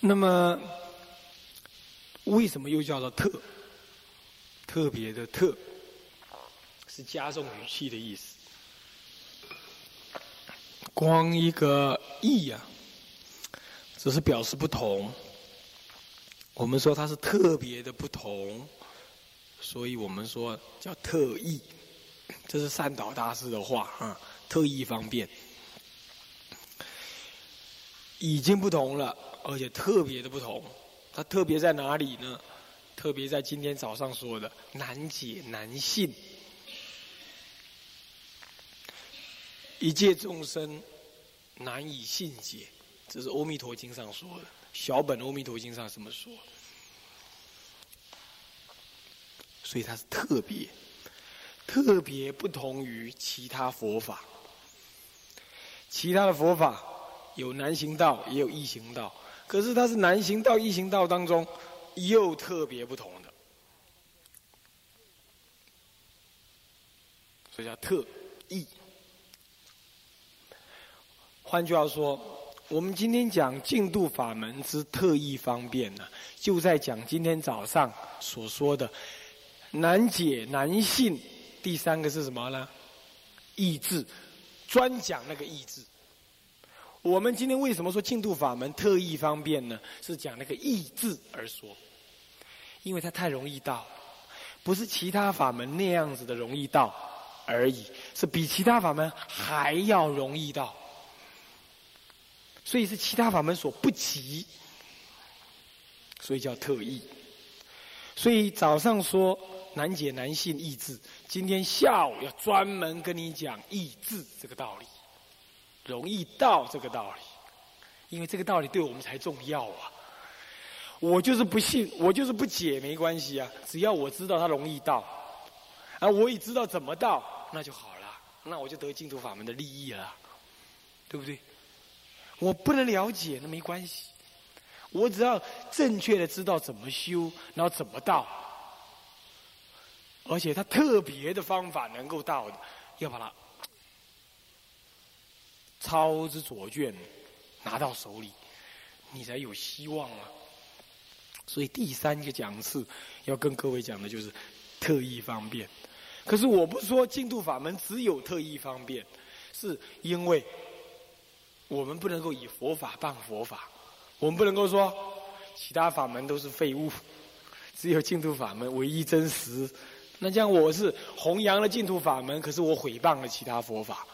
那么，为什么又叫做特？特别的特，是加重语气的意思。光一个异呀，只是表示不同。我们说它是特别的不同，所以我们说叫特意。这是善导大师的话啊，特意方便，已经不同了，而且特别的不同。它特别在哪里呢？特别在今天早上说的难解难信，一切众生难以信解，这是《阿弥陀经》上说的。小本《阿弥陀经》上这么说，所以它是特别，特别不同于其他佛法。其他的佛法有难行道，也有易行道，可是它是难行道、易行道当中。又特别不同的，所以叫特异。换句话说，我们今天讲净度法门之特异方便呢，就在讲今天早上所说的难解难信。第三个是什么呢？意志，专讲那个意志。我们今天为什么说净度法门特异方便呢？是讲那个意志而说。因为它太容易到，不是其他法门那样子的容易到而已，是比其他法门还要容易到，所以是其他法门所不及，所以叫特异。所以早上说难解难信意志，今天下午要专门跟你讲意志这个道理，容易到这个道理，因为这个道理对我们才重要啊。我就是不信，我就是不解，没关系啊。只要我知道它容易到，啊，我也知道怎么到，那就好了。那我就得净土法门的利益了，对不对？我不能了解，那没关系。我只要正确的知道怎么修，然后怎么到，而且他特别的方法能够到的，要把它抄之左卷拿到手里，你才有希望啊。所以第三个讲次要跟各位讲的就是特异方便。可是我不说净土法门只有特异方便，是因为我们不能够以佛法办佛法，我们不能够说其他法门都是废物，只有净土法门唯一真实。那这样我是弘扬了净土法门，可是我毁谤了其他佛法，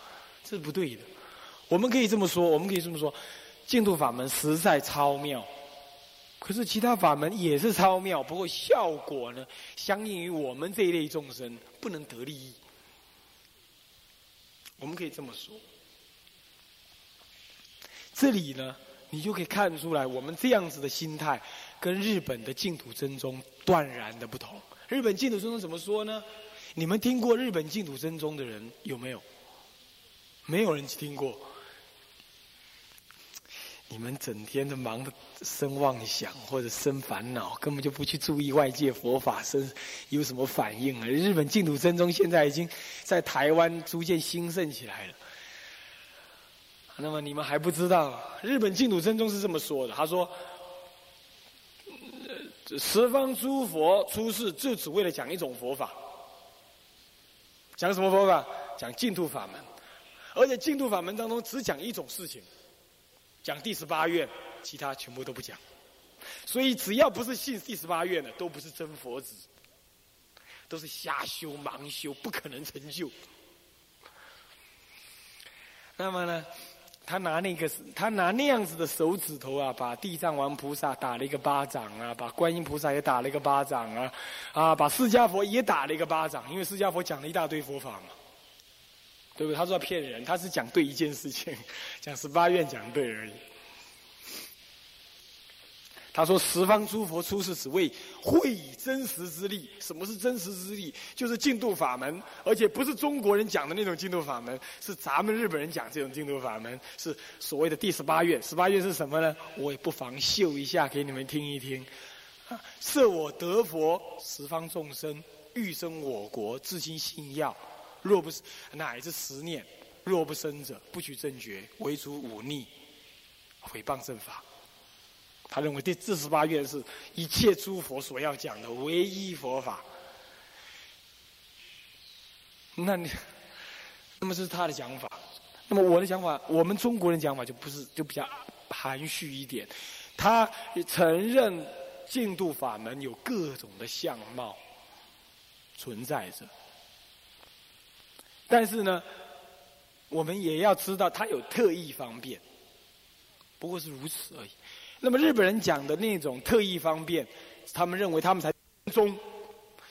这是不对的。我们可以这么说，我们可以这么说，净土法门实在超妙。可是其他法门也是超妙，不过效果呢，相应于我们这一类众生不能得利益。我们可以这么说。这里呢，你就可以看出来，我们这样子的心态跟日本的净土真宗断然的不同。日本净土真宗怎么说呢？你们听过日本净土真宗的人有没有？没有人听过。你们整天都忙的生妄想或者生烦恼，根本就不去注意外界佛法生有什么反应啊！日本净土真宗现在已经在台湾逐渐兴盛起来了。那么你们还不知道，日本净土真宗是这么说的：他说，十方诸佛出世就只为了讲一种佛法，讲什么佛法？讲净土法门，而且净土法门当中只讲一种事情。讲第十八愿，其他全部都不讲。所以只要不是信第十八愿的，都不是真佛子，都是瞎修盲修，不可能成就。那么呢，他拿那个，他拿那样子的手指头啊，把地藏王菩萨打了一个巴掌啊，把观音菩萨也打了一个巴掌啊，啊，把释迦佛也打了一个巴掌，因为释迦佛讲了一大堆佛法嘛。对不对？他说骗人，他是讲对一件事情，讲十八愿讲对而已。他说十方诸佛出世只为会以真实之力。什么是真实之力？就是净土法门，而且不是中国人讲的那种净土法门，是咱们日本人讲这种净土法门，是所谓的第十八愿。十八愿是什么呢？我也不妨秀一下给你们听一听。设我得佛，十方众生欲生我国，自心信要。若不是乃至十念，若不生者，不取正觉，唯除忤逆，毁谤正法。他认为第四十八愿是一切诸佛所要讲的唯一佛法。那你，那么是他的讲法。那么我的讲法，我们中国人讲法就不是，就比较含蓄一点。他承认净土法门有各种的相貌存在着，但是呢，我们也要知道它有特异方便，不过是如此而已。那么日本人讲的那种特异方便，他们认为他们才宗，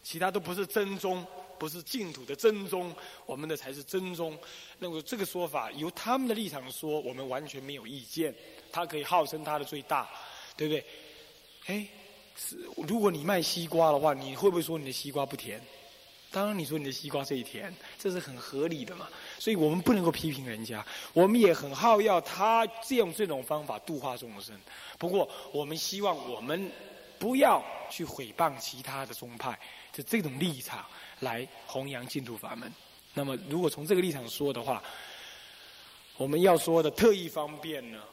其他都不是真宗。不是净土的真宗，我们的才是真宗。那么这个说法，由他们的立场说，我们完全没有意见。他可以号称他的最大，对不对？哎，是如果你卖西瓜的话，你会不会说你的西瓜不甜？当然，你说你的西瓜最甜，这是很合理的嘛。所以我们不能够批评人家，我们也很好要他用这种方法度化众生。不过，我们希望我们不要去毁谤其他的宗派，就这种立场。来弘扬净土法门。那么，如果从这个立场说的话，我们要说的特异方便呢，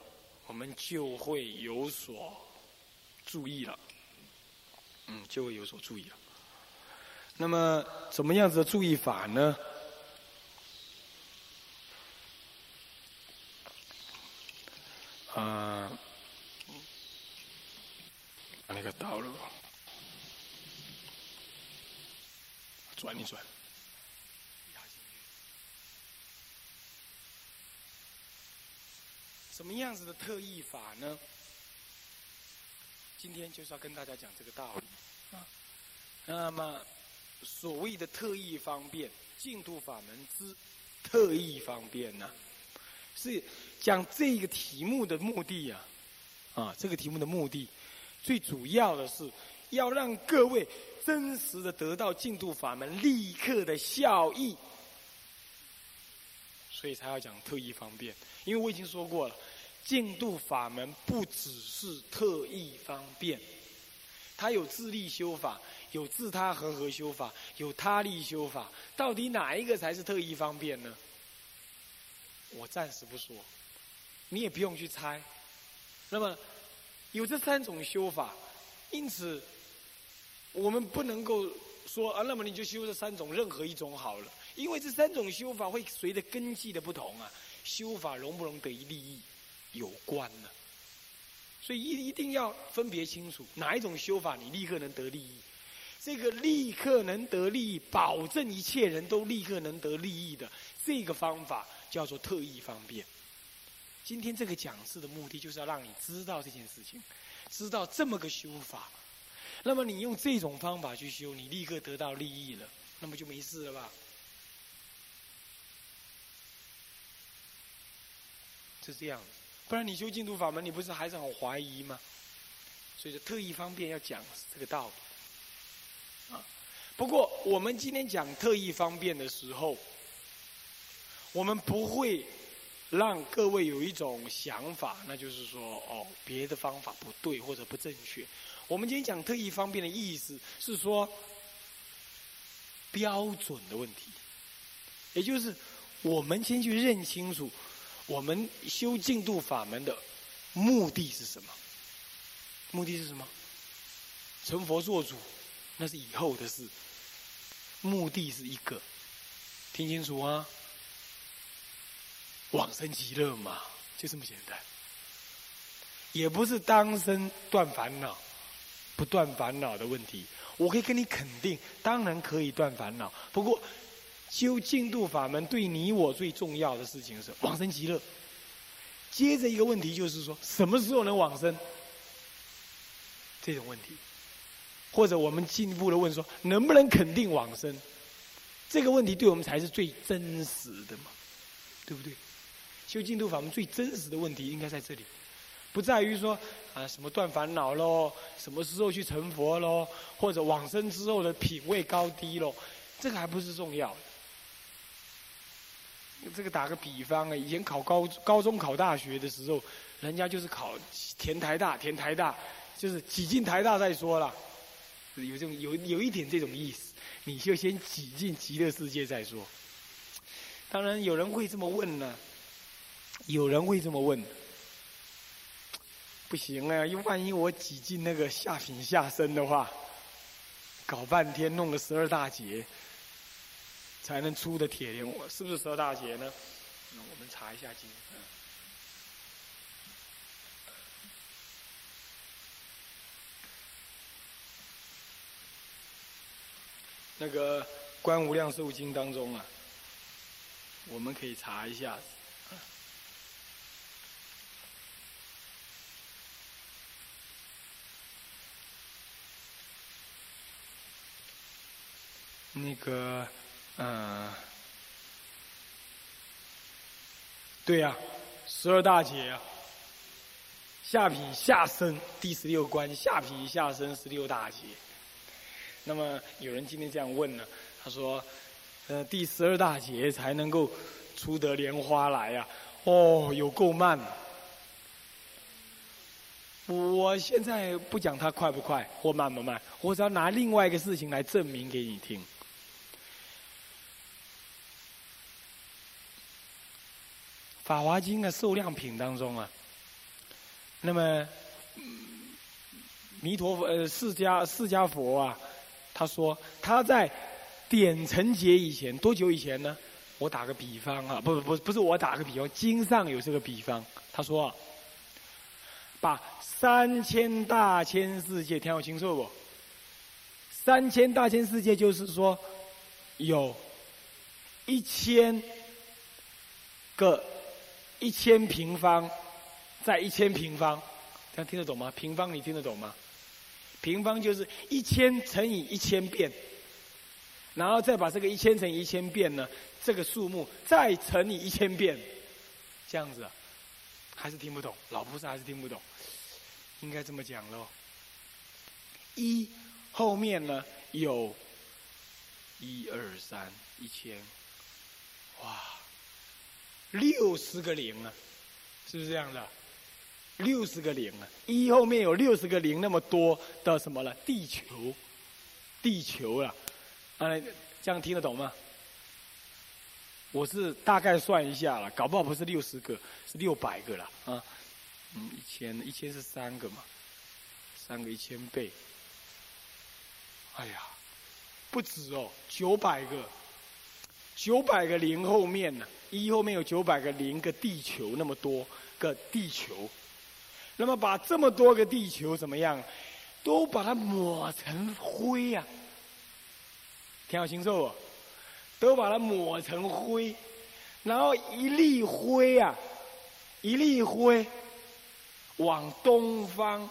我们就会有所注意了。嗯，就会有所注意了。那么，怎么样子的注意法呢？啊，那个道路。转一转，什么样子的特异法呢？今天就是要跟大家讲这个道理啊。那么，所谓的特异方便，净土法门之特异方便呢，是讲这个题目的目的呀。啊，这个题目的目的，最主要的是要让各位。真实的得到净土法门立刻的效益，所以才要讲特异方便。因为我已经说过了，净土法门不只是特异方便，它有自力修法，有自他和合修法，有他力修法。到底哪一个才是特异方便呢？我暂时不说，你也不用去猜。那么有这三种修法，因此。我们不能够说啊，那么你就修这三种任何一种好了，因为这三种修法会随着根基的不同啊，修法容不容得利益有关呢。所以一一定要分别清楚哪一种修法你立刻能得利益，这个立刻能得利益，保证一切人都立刻能得利益的这个方法叫做特异方便。今天这个讲示的目的就是要让你知道这件事情，知道这么个修法。那么你用这种方法去修，你立刻得到利益了，那么就没事了吧？是这样，不然你修净土法门，你不是还是很怀疑吗？所以说特意方便要讲这个道理。啊，不过我们今天讲特意方便的时候，我们不会让各位有一种想法，那就是说哦，别的方法不对或者不正确。我们今天讲特异方便的意思是说标准的问题，也就是我们先去认清楚我们修净土法门的目的是什么？目的是什么？成佛做主那是以后的事，目的是一个，听清楚啊！往生极乐嘛，就这么简单，也不是当生断烦恼。不断烦恼的问题，我可以跟你肯定，当然可以断烦恼。不过，修净土法门对你我最重要的事情是往生极乐。接着一个问题就是说，什么时候能往生？这种问题，或者我们进一步的问说，能不能肯定往生？这个问题对我们才是最真实的嘛，对不对？修净土法门最真实的问题应该在这里。不在于说啊什么断烦恼喽，什么时候去成佛喽，或者往生之后的品位高低喽，这个还不是重要的。这个打个比方啊，以前考高高中考大学的时候，人家就是考填台大，填台大就是挤进台大再说了，有这种有有一点这种意思，你就先挤进极乐世界再说。当然有人会这么问呢，有人会这么问。不行啊！因为万一我挤进那个下品下身的话，搞半天弄个十二大节，才能出的铁莲，我是不是十二大节呢？那我们查一下经。那个《观无量寿经》当中啊，我们可以查一下。那个，嗯，对呀，十二大劫啊，下品下生第十六关，下品下生十六大劫。那么有人今天这样问呢？他说：“呃，第十二大劫才能够出得莲花来呀？哦，有够慢。我现在不讲它快不快或慢不慢，我只要拿另外一个事情来证明给你听。法华经的受量品当中啊，那么弥陀佛呃释迦释迦佛啊。”他说他在点成劫以前多久以前呢？我打个比方啊，不不不不是我打个比方，经上有这个比方。他说，把三千大千世界听我清楚不？三千大千世界就是说有一千个一千平方，在一千平方，这样听得懂吗？平方你听得懂吗？平方就是一千乘以一千遍，然后再把这个一千乘以一千遍呢，这个数目再乘以一千遍，这样子，还是听不懂，老菩萨还是听不懂，应该这么讲喽。一后面呢有，一二三一千，哇，六十个零啊，是不是这样的？六十个零啊，一后面有六十个零那么多的什么了？地球，地球了，啊，这样听得懂吗？我是大概算一下了，搞不好不是六十个，是六百个了啊。嗯，一千一千是三个嘛，三个一千倍。哎呀，不止哦，九百个，九百个零后面呢，一后面有九百个零个地球那么多个地球。那么把这么多个地球怎么样，都把它抹成灰呀？听好清楚，都把它抹成灰，然后一粒灰啊，一粒灰往东方，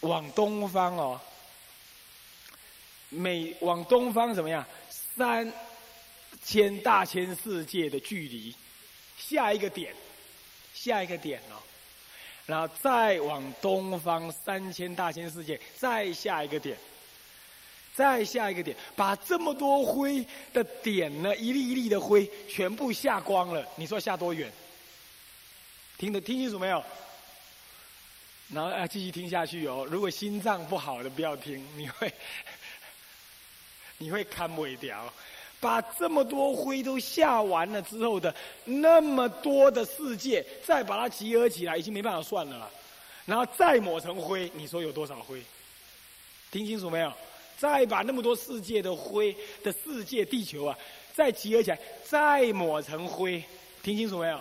往东方哦，每往东方怎么样？三千大千世界的距离，下一个点，下一个点哦。然后再往东方三千大千世界，再下一个点，再下一个点，把这么多灰的点呢，一粒一粒的灰全部下光了。你说下多远？听得听清楚没有？然后啊，继续听下去哦。如果心脏不好的不要听，你会 你会看不掉。把这么多灰都下完了之后的那么多的世界，再把它集合起来，已经没办法算了。然后再抹成灰，你说有多少灰？听清楚没有？再把那么多世界的灰的世界地球啊，再集合起来，再抹成灰，听清楚没有？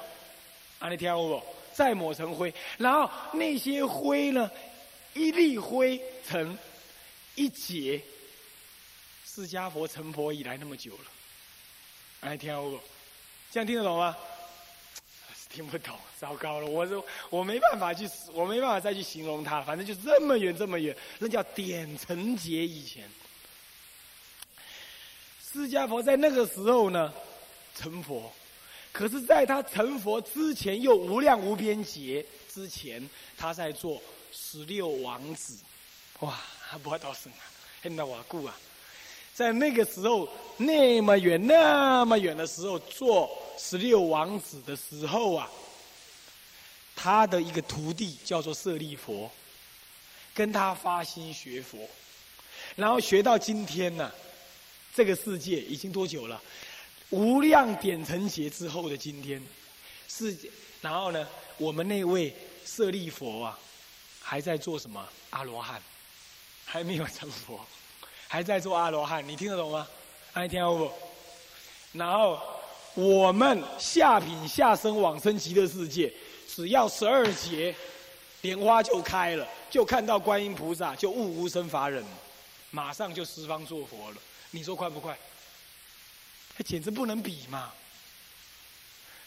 啊，你听我？再抹成灰，然后那些灰呢，一粒灰成一节。释迦佛成佛以来那么久了，哎，听不？这样听得懂吗？听不懂，糟糕了！我说我没办法去，我没办法再去形容他。反正就这么远，这么远，那叫点成劫以前。释迦佛在那个时候呢成佛，可是在他成佛之前，又无量无边劫之前，他在做十六王子。哇，不会到生啊，很那瓦固啊。在那个时候，那么远、那么远的时候，做十六王子的时候啊，他的一个徒弟叫做舍利佛，跟他发心学佛，然后学到今天呢，这个世界已经多久了？无量点成劫之后的今天，世界，然后呢，我们那位舍利佛啊，还在做什么？阿罗汉，还没有成佛，还在做阿罗汉，你听得懂吗？爱听不？然后我们下品下生往生极乐世界，只要十二劫，莲花就开了，就看到观音菩萨，就悟无生法忍，马上就十方做佛了。你说快不快？它简直不能比嘛！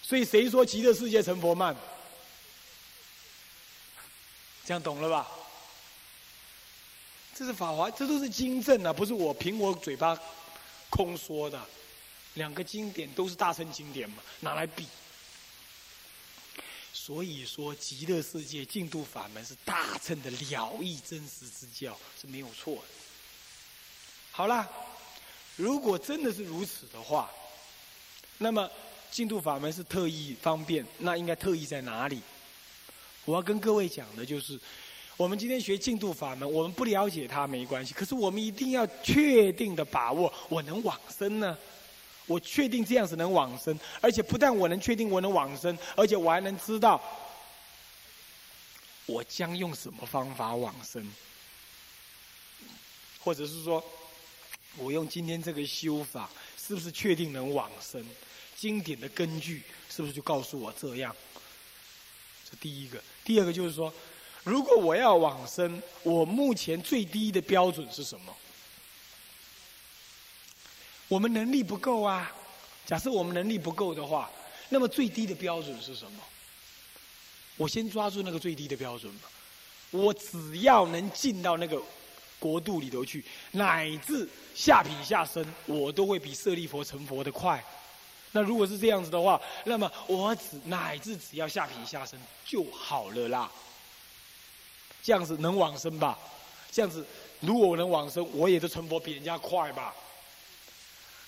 所以谁说极乐世界成佛慢？这样懂了吧？这是法华，这都是经证啊，不是我凭我嘴巴空说的。两个经典都是大乘经典嘛，拿来比。所以说极乐世界净土法门是大乘的了义真实之教是没有错的。好了。如果真的是如此的话，那么净土法门是特意方便，那应该特意在哪里？我要跟各位讲的就是，我们今天学净土法门，我们不了解它没关系，可是我们一定要确定的把握，我能往生呢？我确定这样子能往生，而且不但我能确定我能往生，而且我还能知道我将用什么方法往生，或者是说。我用今天这个修法，是不是确定能往生？经典的根据是不是就告诉我这样？这第一个。第二个就是说，如果我要往生，我目前最低的标准是什么？我们能力不够啊。假设我们能力不够的话，那么最低的标准是什么？我先抓住那个最低的标准吧。我只要能进到那个。国度里头去，乃至下品下生，我都会比舍利佛成佛的快。那如果是这样子的话，那么我只乃至只要下品下生就好了啦。这样子能往生吧？这样子如果我能往生，我也都成佛比人家快吧？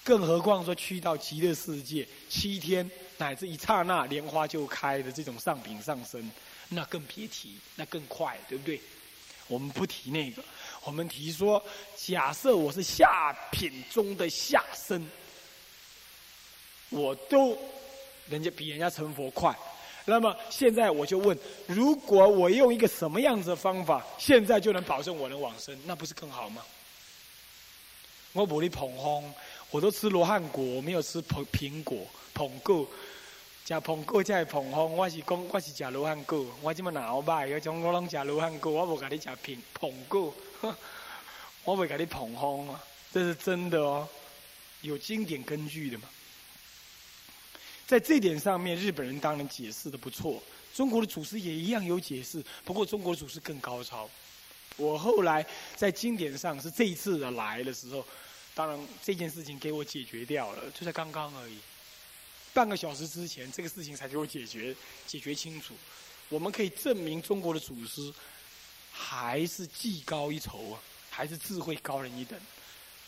更何况说去到极乐世界七天乃至一刹那莲花就开的这种上品上生，那更别提，那更快，对不对？我们不提那个。我们提说，假设我是下品中的下生，我都人家比人家成佛快。那么现在我就问：如果我用一个什么样子的方法，现在就能保证我能往生，那不是更好吗？我不你捧红，我都吃罗汉果，没有吃苹苹果捧果。假捧果才会膨风，我是讲我是假罗汉果，我这么脑歹，有种我拢假罗汉果，我无甲你食苹捧果，我袂甲你捧风啊，这是真的哦，有经典根据的嘛。在这点上面，日本人当然解释的不错，中国的祖师也一样有解释，不过中国祖师更高超。我后来在经典上是这一次的来的时候，当然这件事情给我解决掉了，就在刚刚而已。半个小时之前，这个事情才给我解决解决清楚。我们可以证明中国的祖师还是技高一筹啊，还是智慧高人一等。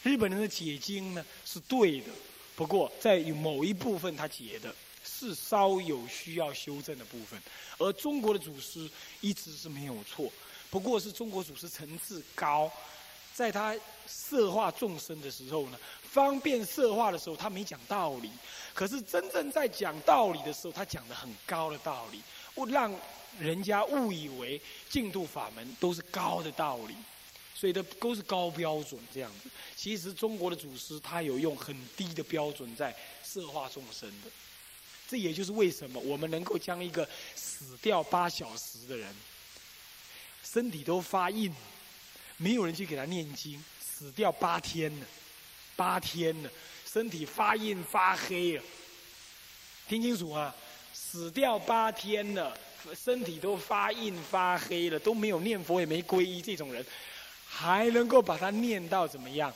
日本人的解经呢是对的，不过在某一部分他解的是稍有需要修正的部分，而中国的祖师一直是没有错，不过是中国祖师层次高，在他色化众生的时候呢。方便色化的时候，他没讲道理；可是真正在讲道理的时候，他讲的很高的道理，误让人家误以为净土法门都是高的道理，所以都都是高标准这样子。其实中国的祖师他有用很低的标准在色化众生的，这也就是为什么我们能够将一个死掉八小时的人，身体都发硬，没有人去给他念经，死掉八天了。八天了，身体发硬发黑了，听清楚啊！死掉八天了，身体都发硬发黑了，都没有念佛也没皈依，这种人还能够把它念到怎么样？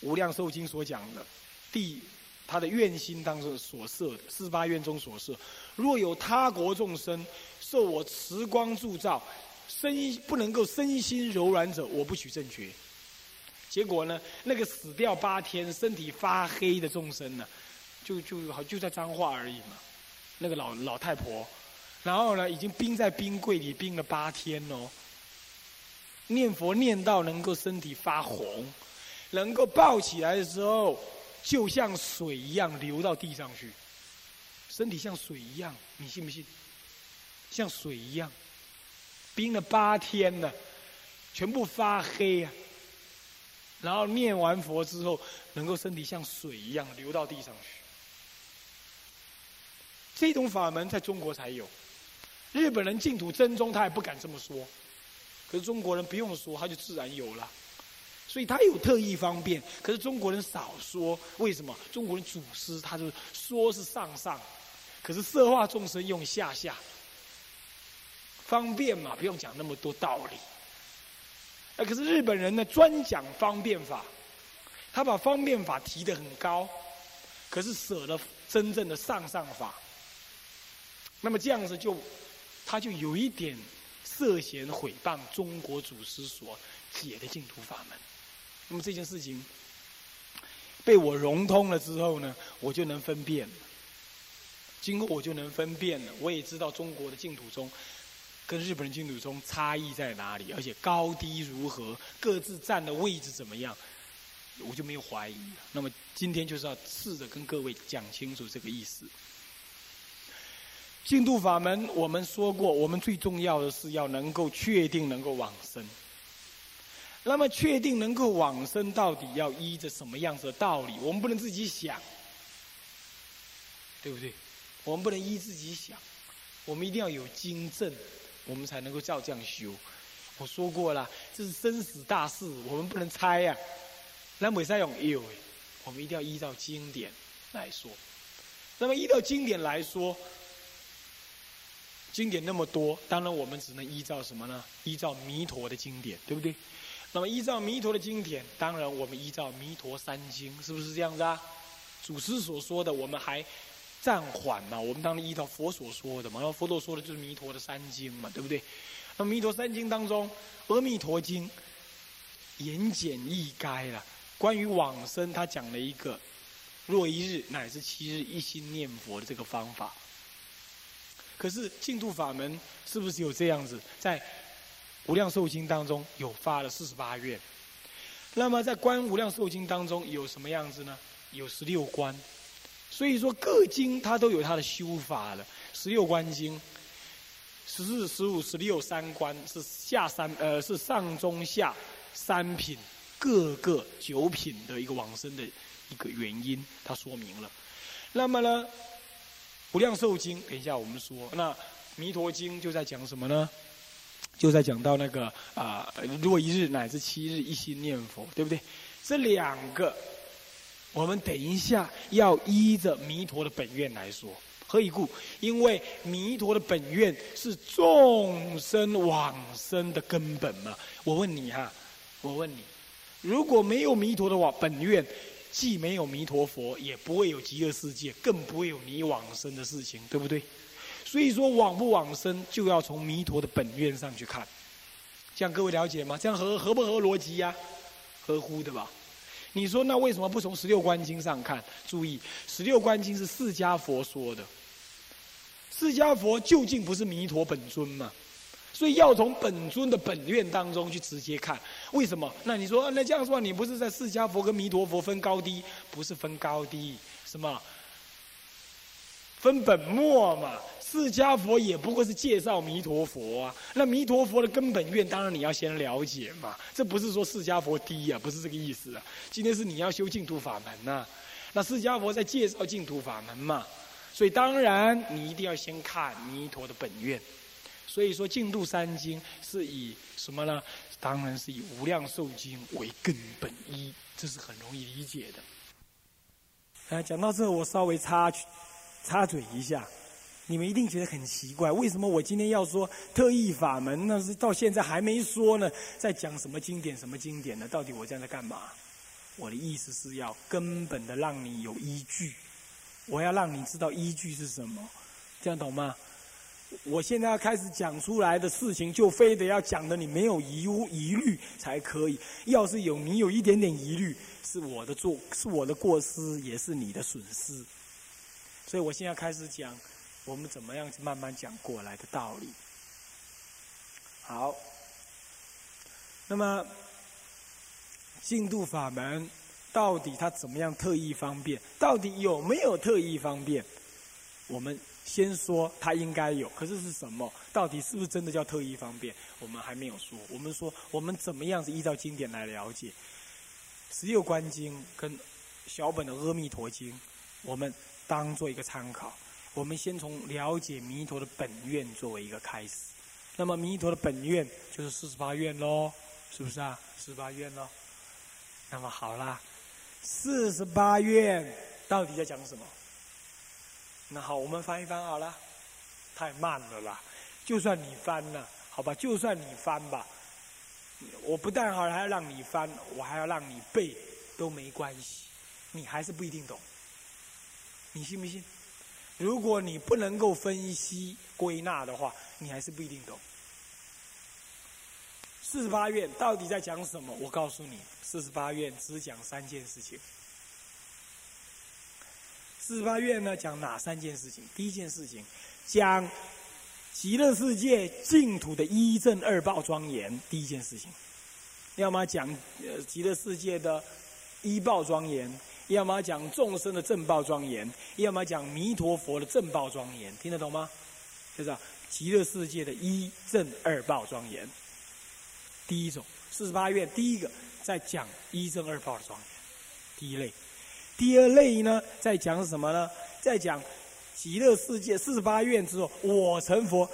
无量寿经所讲的，第他的愿心当中所设的四八愿中所设，若有他国众生受我慈光铸造，身不能够身心柔软者，我不许正觉。结果呢，那个死掉八天、身体发黑的众生呢，就就好就在脏话而已嘛。那个老老太婆，然后呢，已经冰在冰柜里冰了八天哦。念佛念到能够身体发红，能够抱起来的时候，就像水一样流到地上去，身体像水一样，你信不信？像水一样，冰了八天了，全部发黑啊。然后念完佛之后，能够身体像水一样流到地上去。这种法门在中国才有，日本人净土真宗他也不敢这么说，可是中国人不用说，他就自然有了。所以他有特异方便，可是中国人少说，为什么？中国人祖师他就说是上上，可是色化众生用下下，方便嘛，不用讲那么多道理。那，可是日本人呢，专讲方便法，他把方便法提得很高，可是舍了真正的上上法。那么这样子就，他就有一点涉嫌毁谤中国祖师所解的净土法门。那么这件事情被我融通了之后呢，我就能分辨了。今后我就能分辨了，我也知道中国的净土宗跟日本的净土宗差异在哪里，而且高低如何，各自站的位置怎么样，我就没有怀疑了。那么今天就是要试着跟各位讲清楚这个意思。净土法门，我们说过，我们最重要的是要能够确定能够往生。那么，确定能够往生，到底要依着什么样子的道理？我们不能自己想，对不对？我们不能依自己想，我们一定要有经证，我们才能够照这样修。我说过了，这是生死大事，我们不能猜呀。那么，再用有，我们一定要依照经典来说。那么，依照经典来说。经典那么多，当然我们只能依照什么呢？依照弥陀的经典，对不对？那么依照弥陀的经典，当然我们依照弥陀三经，是不是这样子啊？祖师所说的，我们还暂缓嘛？我们当然依照佛所说的嘛。然后佛陀说的就是弥陀的三经嘛，对不对？那弥陀三经当中，《阿弥陀经》言简意赅了。关于往生，他讲了一个若一日乃至七日一心念佛的这个方法。可是净土法门是不是有这样子？在无量寿经当中有发了四十八愿。那么在观无量寿经当中有什么样子呢？有十六观。所以说各经它都有它的修法了。十六观经，十四、十五、十六三观是下三呃是上中下三品各个九品的一个往生的一个原因，它说明了。那么呢？无量寿经，等一下我们说。那弥陀经就在讲什么呢？就在讲到那个啊，若一日乃至七日一心念佛，对不对？这两个，我们等一下要依着弥陀的本愿来说。何以故？因为弥陀的本愿是众生往生的根本嘛。我问你哈，我问你，如果没有弥陀的往本愿？既没有弥陀佛，也不会有极乐世界，更不会有你往生的事情，对不对？所以说往不往生，就要从弥陀的本愿上去看。这样各位了解吗？这样合合不合逻辑呀？合乎的吧？你说那为什么不从十六观经上看？注意，十六观经是释迦佛说的，释迦佛究竟不是弥陀本尊吗？所以要从本尊的本愿当中去直接看，为什么？那你说，那这样说，你不是在释迦佛跟弥陀佛分高低？不是分高低，什么？分本末嘛。释迦佛也不过是介绍弥陀佛啊。那弥陀佛的根本愿，当然你要先了解嘛。这不是说释迦佛低啊，不是这个意思啊。今天是你要修净土法门呐，那释迦佛在介绍净土法门嘛。所以当然你一定要先看弥陀的本愿。所以说，净土三经是以什么呢？当然是以无量寿经为根本一，这是很容易理解的。啊，讲到这，我稍微插插嘴一下，你们一定觉得很奇怪，为什么我今天要说特异法门？那是到现在还没说呢，在讲什么经典？什么经典呢？到底我这样在干嘛？我的意思是要根本的让你有依据，我要让你知道依据是什么，这样懂吗？我现在要开始讲出来的事情，就非得要讲的你没有疑疑虑才可以。要是有你有一点点疑虑，是我的做，是我的过失，也是你的损失。所以我现在开始讲，我们怎么样去慢慢讲过来的道理。好，那么进度法门到底它怎么样特异方便？到底有没有特异方便？我们。先说它应该有，可是是什么？到底是不是真的叫特异方便？我们还没有说。我们说我们怎么样是依照经典来了解《十六观经》跟小本的《阿弥陀经》，我们当做一个参考。我们先从了解弥陀的本愿作为一个开始。那么弥陀的本愿就是四十八愿喽，是不是啊？四十八愿喽。那么好啦，四十八愿到底在讲什么？那好，我们翻一翻好了，太慢了啦。就算你翻了，好吧，就算你翻吧，我不但好还要让你翻，我还要让你背，都没关系，你还是不一定懂。你信不信？如果你不能够分析归纳的话，你还是不一定懂。四十八愿到底在讲什么？我告诉你，四十八愿只讲三件事情。四十八愿呢，讲哪三件事情？第一件事情，讲极乐世界净土的一正二报庄严。第一件事情，要么讲呃极乐世界的一报庄严，要么讲众生的正报庄严，要么讲弥陀佛的正报庄严。听得懂吗？就是极乐世界的一正二报庄严。第一种四十八愿，第一个在讲一正二报的庄严，第一类。第二类呢，在讲什么呢？在讲极乐世界四十八愿之后，我成佛，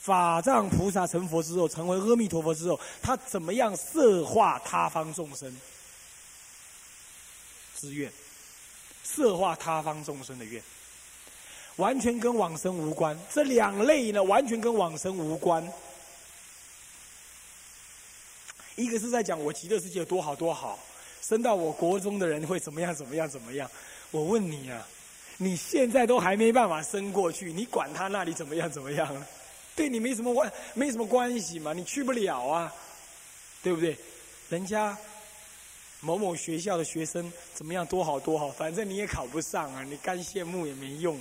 法藏菩萨成佛之后，成为阿弥陀佛之后，他怎么样摄化他方众生之愿？摄化他方众生的愿，完全跟往生无关。这两类呢，完全跟往生无关。一个是在讲我极乐世界有多好多好。升到我国中的人会怎么样？怎么样？怎么样？我问你啊，你现在都还没办法升过去，你管他那里怎么样？怎么样？对你没什么关，没什么关系嘛，你去不了啊，对不对？人家某某学校的学生怎么样？多好多好，反正你也考不上啊，你干羡慕也没用，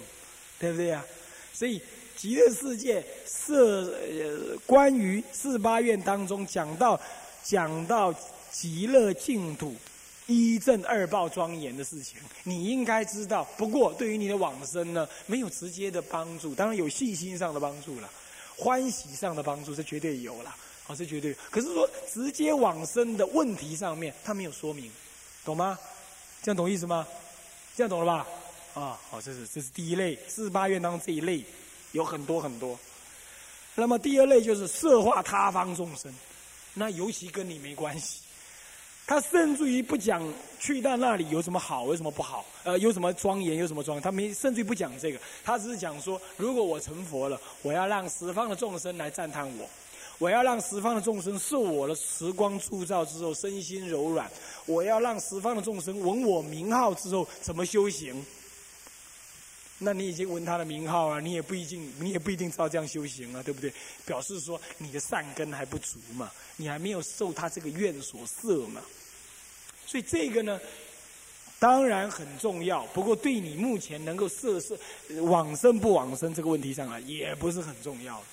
对不对啊？所以极乐世界是关于四八愿当中讲到讲到极乐净土。一正二报庄严的事情，你应该知道。不过，对于你的往生呢，没有直接的帮助。当然有信心上的帮助了，欢喜上的帮助是绝对有了，哦，是绝对。可是说直接往生的问题上面，他没有说明，懂吗？这样懂意思吗？这样懂了吧？啊，好，这是这是第一类四十八愿当中这一类有很多很多。那么第二类就是色化他方众生，那尤其跟你没关系。他甚至于不讲去到那里有什么好，有什么不好，呃，有什么庄严，有什么庄，他没甚至于不讲这个，他只是讲说，如果我成佛了，我要让十方的众生来赞叹我，我要让十方的众生受我的时光铸造之后身心柔软，我要让十方的众生闻我名号之后怎么修行？那你已经闻他的名号了，你也不一定，你也不一定知道这样修行啊，对不对？表示说你的善根还不足嘛，你还没有受他这个愿所摄嘛。所以这个呢，当然很重要，不过对你目前能够摄摄往生不往生这个问题上啊，也不是很重要。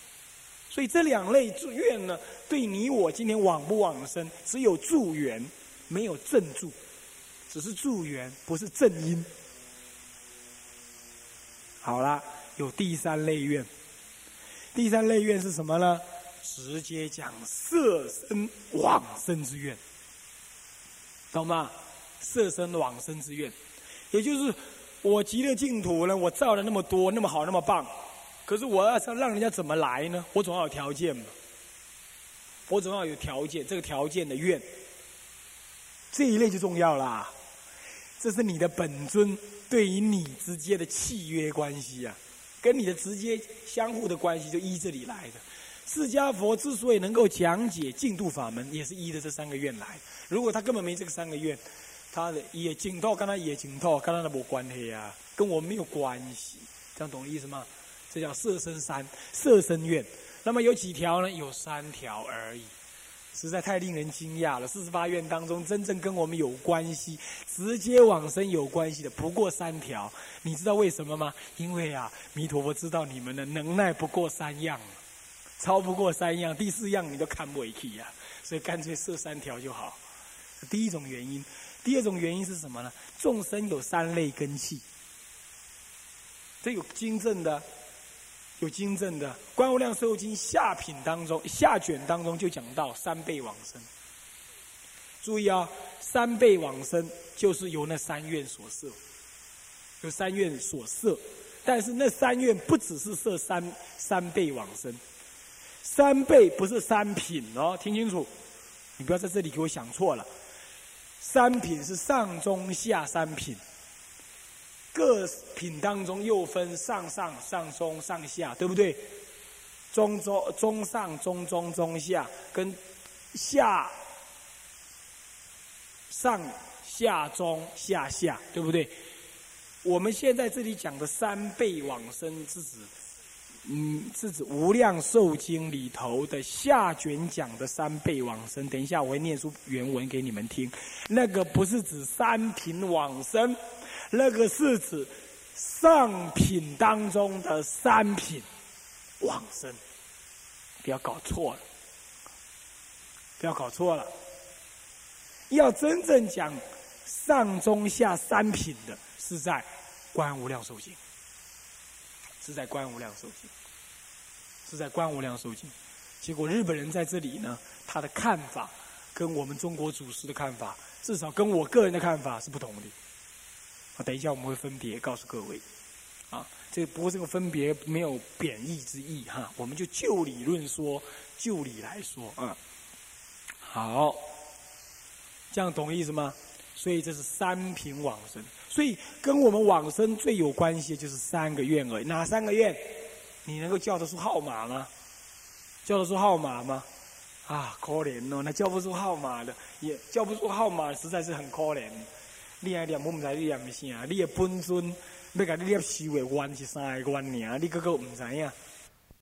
所以这两类愿呢，对你我今天往不往生，只有助缘，没有正助，只是助缘，不是正因。好了，有第三类愿。第三类愿是什么呢？直接讲色身往生之愿，懂吗？色身往生之愿，也就是我极乐净土呢，我造了那么多，那么好，那么棒，可是我要让人家怎么来呢？我总要有条件嘛。我总要有条件，这个条件的愿，这一类就重要啦。这是你的本尊。对于你之间的契约关系啊，跟你的直接相互的关系就依这里来的。释迦佛之所以能够讲解净土法门，也是依着这三个愿来。如果他根本没这个三个愿，他的也净土跟他也净土，跟他那没关系啊，跟我没有关系。这样懂意思吗？这叫色身三色身愿。那么有几条呢？有三条而已。实在太令人惊讶了！四十八愿当中，真正跟我们有关系、直接往生有关系的，不过三条。你知道为什么吗？因为啊，弥陀佛知道你们的能耐不过三样，超不过三样，第四样你都看不回去呀，所以干脆设三条就好。第一种原因，第二种原因是什么呢？众生有三类根器，这有经证的，有经证的。《观无量寿经》下品当中下卷当中就讲到三倍往生。注意啊，三倍往生就是由那三愿所设，由三愿所设。但是那三愿不只是设三三倍往生，三倍不是三品哦，听清楚，你不要在这里给我想错了。三品是上中下三品，各品当中又分上上上中上下，对不对？中中中上中中中下跟下上下中下下，对不对？我们现在这里讲的三倍往生是指，嗯，是指《无量寿经》里头的下卷讲的三倍往生。等一下我会念出原文给你们听。那个不是指三品往生，那个是指上品当中的三品往生。不要搞错了，不要搞错了。要真正讲上中下三品的。是在《观无量寿经》，是在《观无量寿经》，是在《观无量寿经》。结果日本人在这里呢，他的看法跟我们中国祖师的看法，至少跟我个人的看法是不同的。啊，等一下我们会分别告诉各位。啊，这不过这个分别没有贬义之意哈，我们就就理论说，就理来说啊。好，这样懂意思吗？所以这是三品往生。所以跟我们往生最有关系的就是三个愿而已。哪三个愿？你能够叫得出号码吗？叫得出号码吗？啊，可怜哦！那叫不出号码的，也叫不出号码，实在是很可怜。你爱念，我唔知你念啥。你的本尊要甲你念修的愿是三个愿尔，你个个唔知影。